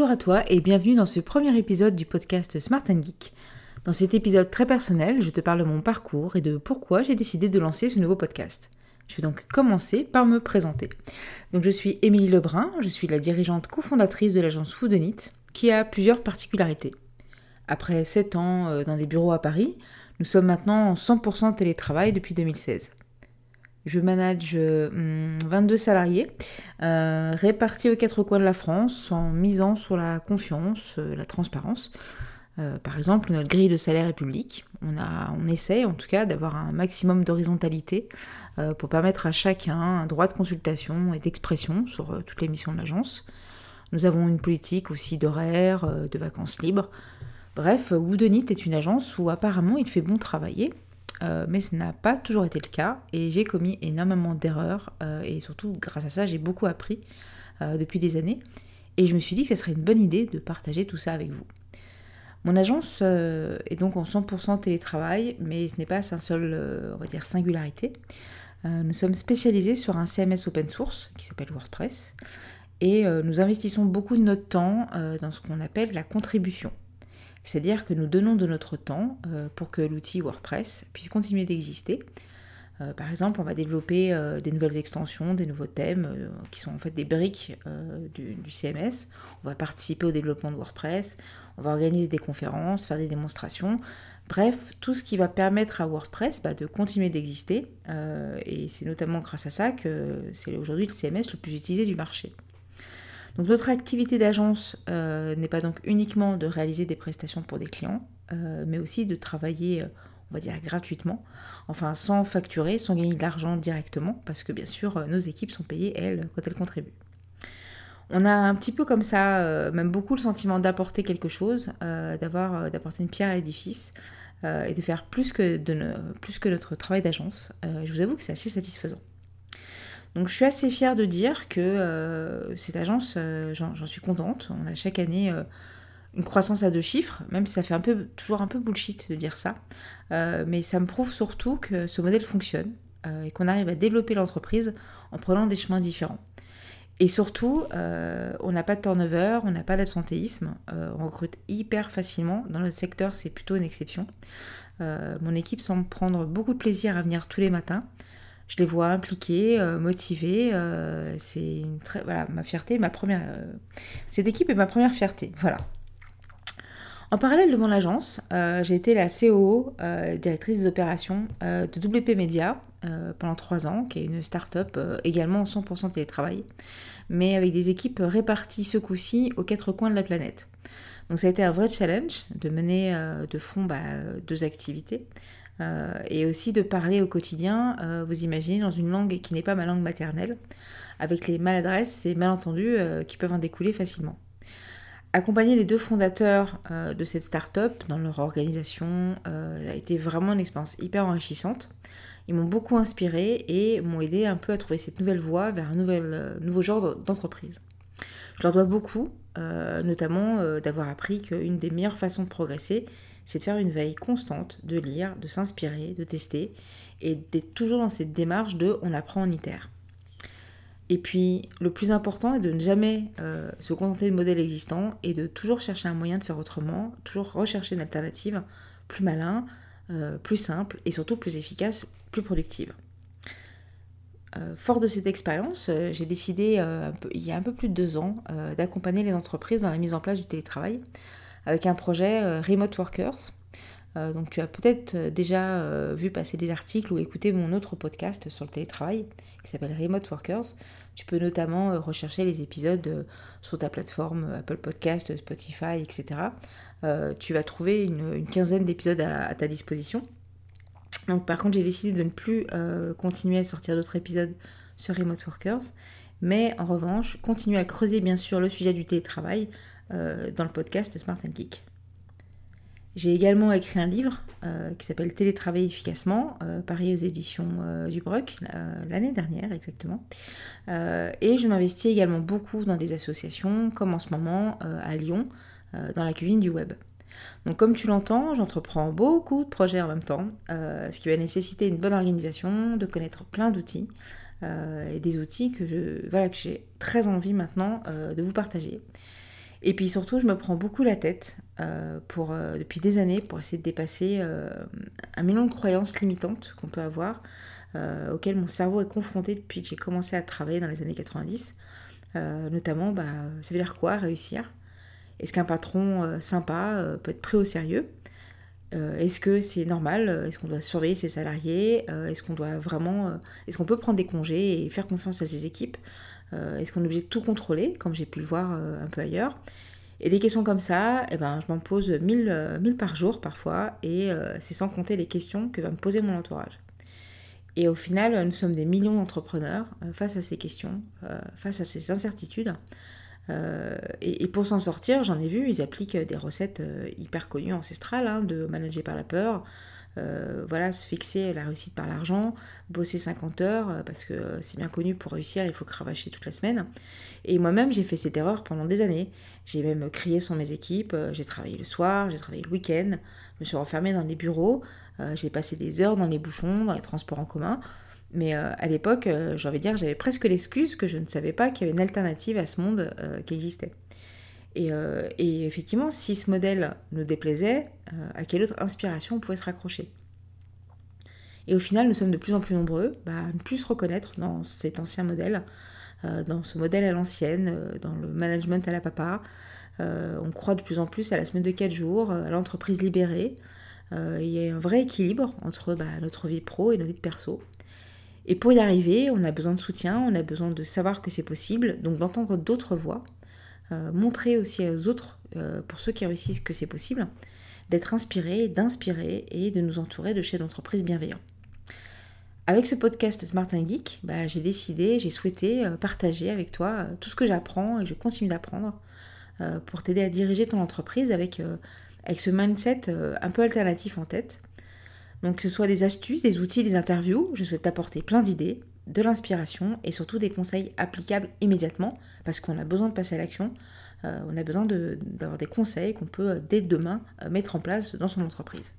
Bonjour à toi et bienvenue dans ce premier épisode du podcast Smart Geek. Dans cet épisode très personnel, je te parle de mon parcours et de pourquoi j'ai décidé de lancer ce nouveau podcast. Je vais donc commencer par me présenter. Donc je suis Émilie Lebrun, je suis la dirigeante cofondatrice de l'agence Foodonit qui a plusieurs particularités. Après 7 ans euh, dans des bureaux à Paris, nous sommes maintenant en 100% télétravail depuis 2016. Je manage 22 hum, salariés euh, répartis aux quatre coins de la France en misant sur la confiance, euh, la transparence. Euh, par exemple, notre grille de salaire est publique. On, a, on essaie en tout cas d'avoir un maximum d'horizontalité pour permettre à chacun un droit de consultation et d'expression sur toutes les missions de l'agence. Nous avons une politique aussi d'horaire, de vacances libres. Bref, Woodonit est une agence où apparemment il fait bon travailler euh, mais ce n'a pas toujours été le cas et j'ai commis énormément d'erreurs euh, et surtout grâce à ça j'ai beaucoup appris euh, depuis des années et je me suis dit que ce serait une bonne idée de partager tout ça avec vous. Mon agence est donc en 100% télétravail mais ce n'est pas sa seule on va dire singularité. nous sommes spécialisés sur un CMS open source qui s'appelle WordPress et nous investissons beaucoup de notre temps dans ce qu'on appelle la contribution. C'est-à-dire que nous donnons de notre temps euh, pour que l'outil WordPress puisse continuer d'exister. Euh, par exemple, on va développer euh, des nouvelles extensions, des nouveaux thèmes qui sont en fait des briques du, CMS. On va participer au développement de WordPress, on va organiser des conférences, faire des démonstrations. Bref, tout ce qui va permettre à WordPress bah, de continuer d'exister. et c'est notamment grâce à ça que c'est aujourd'hui le CMS le plus utilisé du marché. Donc notre activité d'agence euh, n'est pas donc uniquement de réaliser des prestations pour des clients, euh, mais aussi de travailler, euh, on va dire, gratuitement, enfin sans facturer, sans gagner de l'argent directement, parce que bien sûr nos équipes sont payées, elles, quand elles contribuent. On a un petit peu comme ça, même beaucoup le sentiment d'apporter quelque chose, d'avoir, d'apporter une pierre à l'édifice et de faire plus que, de plus que notre travail d'agence. je vous avoue que c'est assez satisfaisant. Donc je suis assez fière de dire que euh, cette agence, euh, j'en suis contente. On a chaque année euh, une croissance à deux chiffres, même si ça fait un peu, toujours un peu bullshit de dire ça. mais ça me prouve surtout que ce modèle fonctionne et qu'on arrive à développer l'entreprise en prenant des chemins différents. Et surtout, on n'a pas de turnover, on n'a pas d'absentéisme, on recrute hyper facilement. Dans notre secteur, c'est plutôt une exception. mon équipe semble prendre beaucoup de plaisir à venir tous les matins je les vois impliqués, euh, motivés. Euh, c'est ma fierté, ma première. Euh, cette équipe est ma première fierté. Voilà. En parallèle de mon agence, j'ai été la COO, directrice des opérations de WP Media pendant trois ans, qui est une start-up également en 100% télétravail, mais avec des équipes réparties ce coup-ci aux quatre coins de la planète. Donc ça a été un vrai challenge de mener de front bah, deux activités. Euh, et aussi de parler au quotidien, euh, vous imaginez, dans une langue qui n'est pas ma langue maternelle, avec les maladresses et malentendus euh, qui peuvent en découler facilement. Accompagner les deux fondateurs de cette start-up dans leur organisation a été vraiment une expérience hyper enrichissante. Ils m'ont beaucoup inspiré et m'ont aidé un peu à trouver cette nouvelle voie vers un nouveau genre d'entreprise. Je leur dois beaucoup, notamment d'avoir appris qu'une des meilleures façons de progresser, c'est de faire une veille constante, de lire, de s'inspirer, de tester, et d'être toujours dans cette démarche de on apprend, on itère. Et puis, le plus important est de ne jamais euh, se contenter de modèles existants et de toujours chercher un moyen de faire autrement, toujours rechercher une alternative plus malin, euh, plus simple et surtout plus efficace, plus productive. Fort de cette expérience, j'ai décidé il y a un peu plus de deux ans d'accompagner les entreprises dans la mise en place du télétravail avec un projet Remote Workers. donc tu as peut-être déjà vu passer des articles ou écouté mon autre podcast sur le télétravail qui s'appelle Remote Workers. Tu peux notamment euh, rechercher les épisodes euh, sur ta plateforme euh, Apple Podcast, Spotify, etc. tu vas trouver une, quinzaine d'épisodes à, ta disposition. Par contre, j'ai décidé de ne plus continuer à sortir d'autres épisodes sur Remote Workers, mais en revanche, continuer à creuser bien sûr le sujet du télétravail dans le podcast Smart and Geek. J'ai également écrit un livre euh, qui s'appelle Télétravailler efficacement, euh, pareil aux éditions euh, du l'année dernière exactement. et je m'investis également beaucoup dans des associations, comme en ce moment à Lyon, dans la cuisine du web. Donc comme tu l'entends, j'entreprends beaucoup de projets en même temps, ce qui va nécessiter une bonne organisation, de connaître plein d'outils, et des outils que je voilà, j'ai très envie maintenant de vous partager. Et puis surtout, je me prends beaucoup la tête euh, pour, euh, depuis des années pour essayer de dépasser euh, un million de croyances limitantes qu'on peut avoir, auxquelles mon cerveau est confronté depuis que j'ai commencé à travailler dans les années 90. notamment, bah, ça veut dire quoi réussir? Est-ce qu'un patron sympa peut être pris au sérieux Est-ce que c'est normal Est-ce qu'on doit surveiller ses salariés Est-ce qu'on doit vraiment, est-ce qu'on peut prendre des congés et faire confiance à ses équipes euh, est-ce qu'on est obligé de tout contrôler, comme j'ai pu le voir euh, un peu ailleurs Et des questions comme ça, eh ben, je m'en pose 1000, euh, par jour parfois, et c'est sans compter les questions que va me poser mon entourage. Et au final, nous sommes des millions d'entrepreneurs face à ces questions, face à ces incertitudes. Et, pour s'en sortir, j'en ai vu, ils appliquent des recettes hyper connues ancestrales hein, de manager par la peur, euh, voilà, se fixer la réussite par l'argent, bosser 50 heures, euh, parce que c'est bien connu, pour réussir, il faut cravacher toute la semaine. Et moi-même, j'ai fait cette erreur pendant des années. J'ai même crié sur mes équipes, euh, j'ai travaillé le soir, j'ai travaillé le week-end, je me suis renfermée dans les bureaux, j'ai passé des heures dans les bouchons, dans les transports en commun. Mais à l'époque, j'ai envie de j'avais presque l'excuse que je ne savais pas qu'il y avait une alternative à ce monde qui existait. Euh, et, effectivement, si ce modèle nous déplaisait, euh, à quelle autre inspiration on pouvait se raccrocher? Et au final, nous sommes de plus en plus nombreux bah, à ne plus se reconnaître dans cet ancien modèle, euh, dans ce modèle à l'ancienne, dans le management à la papa. on croit de plus en plus à la semaine de 4 jours, à l'entreprise libérée. il y a un vrai équilibre entre bah, notre vie pro et notre vie perso. Et pour y arriver, on a besoin de soutien, on a besoin de savoir que c'est possible, donc d'entendre d'autres voix euh, montrer aussi aux autres, euh, pour ceux qui réussissent, que c'est possible, d'être inspiré, d'inspirer et de nous entourer de chefs d'entreprise bienveillants. Avec ce podcast Smart Geek, bah, j'ai décidé, j'ai souhaité euh, partager avec toi tout ce que j'apprends et que je continue d'apprendre pour t'aider à diriger ton entreprise avec, avec ce mindset un peu alternatif en tête. Donc que ce soit des astuces, des outils, des interviews, je souhaite t'apporter plein d'idées de l'inspiration et surtout des conseils applicables immédiatement parce qu'on a besoin de passer à l'action. Euh, on a besoin d'avoir des conseils qu'on peut euh, dès demain euh, mettre en place dans son entreprise.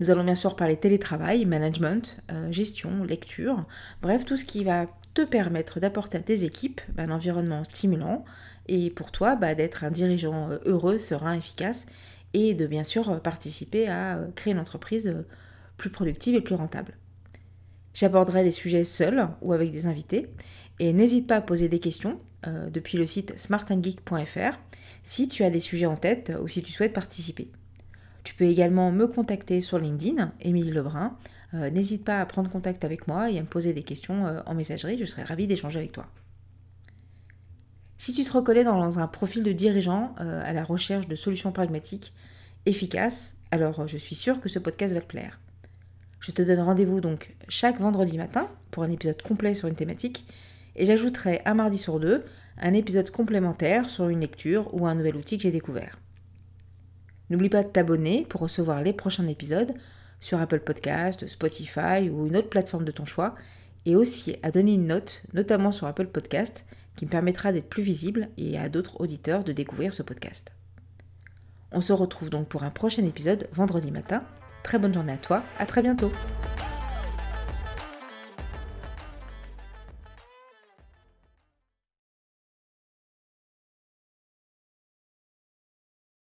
Nous allons bien sûr parler télétravail, management, gestion, lecture, bref, tout ce qui va te permettre d'apporter à tes équipes bah, un environnement stimulant et pour toi bah, d'être un dirigeant heureux, serein, efficace et de bien sûr participer à créer une entreprise plus productive et plus rentable. J'aborderai les sujets seuls ou avec des invités. Et n'hésite pas à poser des questions euh, depuis le site smartandgeek.fr si tu as des sujets en tête ou si tu souhaites participer. Tu peux également me contacter sur LinkedIn, Émilie Lebrun. Euh, n'hésite pas à prendre contact avec moi et à me poser des questions euh, en messagerie, je serai ravie d'échanger avec toi. Si tu te reconnais dans un profil de dirigeant à la recherche de solutions pragmatiques, efficaces, alors je suis sûre que ce podcast va te plaire. Je te donne rendez-vous donc chaque vendredi matin pour un épisode complet sur une thématique et j'ajouterai un mardi sur deux un épisode complémentaire sur une lecture ou un nouvel outil que j'ai découvert. N'oublie pas de t'abonner pour recevoir les prochains épisodes sur Apple Podcast, Spotify ou une autre plateforme de ton choix et aussi à donner une note, notamment sur Apple Podcast, qui me permettra d'être plus visible et à d'autres auditeurs de découvrir ce podcast. On se retrouve donc pour un prochain épisode vendredi matin Très bonne journée à toi, à très bientôt